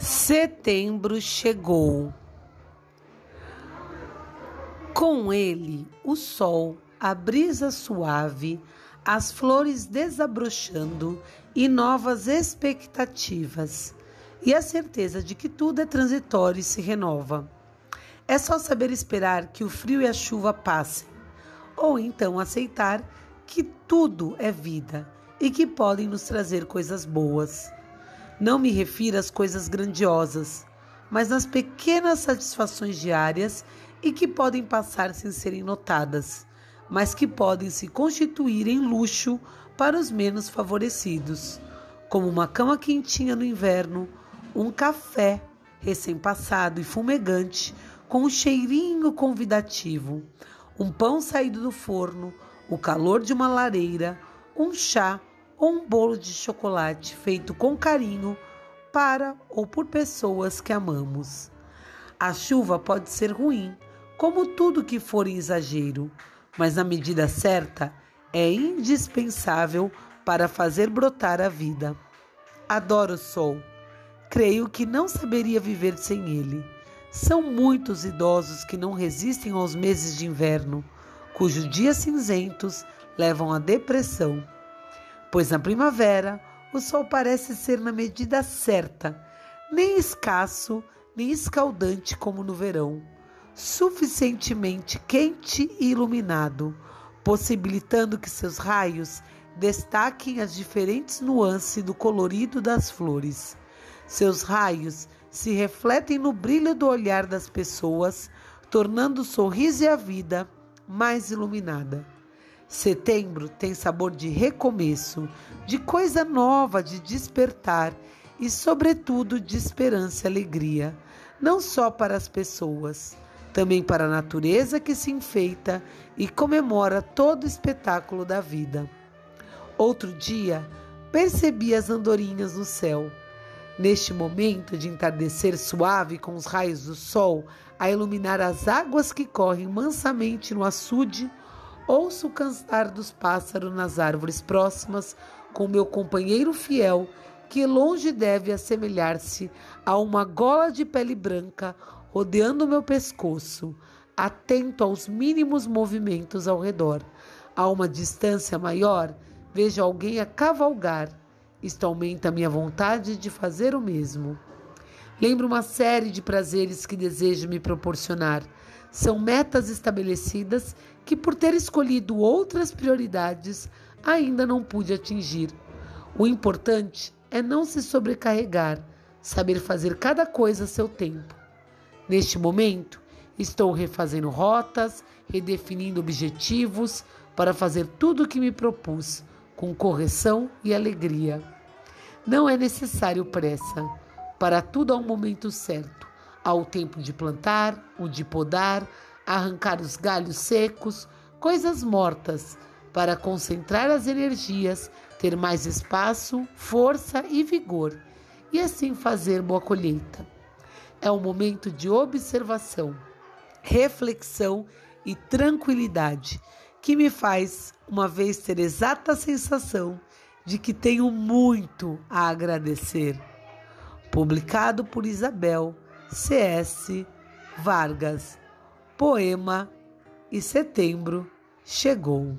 Setembro chegou. Com ele, o sol, a brisa suave, as flores desabrochando e novas expectativas, e a certeza de que tudo é transitório e se renova. É só saber esperar que o frio e a chuva passem, ou então aceitar que tudo é vida e que podem nos trazer coisas boas. Não me refiro às coisas grandiosas, mas nas pequenas satisfações diárias e que podem passar sem serem notadas, mas que podem se constituir em luxo para os menos favorecidos, como uma cama quentinha no inverno, um café recém-passado e fumegante com um cheirinho convidativo, um pão saído do forno, o calor de uma lareira, um chá ou um bolo de chocolate feito com carinho para ou por pessoas que amamos. A chuva pode ser ruim, como tudo que for em exagero, mas na medida certa é indispensável para fazer brotar a vida. Adoro o sol. Creio que não saberia viver sem ele. São muitos idosos que não resistem aos meses de inverno, cujos dias cinzentos levam à depressão pois na primavera o sol parece ser na medida certa, nem escasso, nem escaldante como no verão, suficientemente quente e iluminado, possibilitando que seus raios destaquem as diferentes nuances do colorido das flores. Seus raios se refletem no brilho do olhar das pessoas, tornando o sorriso e a vida mais iluminada. Setembro tem sabor de recomeço, de coisa nova, de despertar e, sobretudo, de esperança e alegria, não só para as pessoas, também para a natureza que se enfeita e comemora todo o espetáculo da vida. Outro dia, percebi as andorinhas no céu. Neste momento de entardecer suave com os raios do sol a iluminar as águas que correm mansamente no açude, Ouço o cantar dos pássaros nas árvores próximas com meu companheiro fiel, que longe deve assemelhar-se a uma gola de pele branca rodeando meu pescoço, atento aos mínimos movimentos ao redor. A uma distância maior, vejo alguém a cavalgar. Isto aumenta minha vontade de fazer o mesmo. Lembro uma série de prazeres que desejo me proporcionar são metas estabelecidas que, por ter escolhido outras prioridades, ainda não pude atingir. O importante é não se sobrecarregar, saber fazer cada coisa a seu tempo. Neste momento, estou refazendo rotas, redefinindo objetivos para fazer tudo o que me propus, com correção e alegria. Não é necessário pressa, para tudo há um momento certo. Há o tempo de plantar, o de podar, arrancar os galhos secos, coisas mortas, para concentrar as energias, ter mais espaço, força e vigor, e assim fazer boa colheita. É um momento de observação, reflexão e tranquilidade que me faz, uma vez, ter exata sensação de que tenho muito a agradecer. Publicado por Isabel C.S. Vargas. Poema e setembro chegou.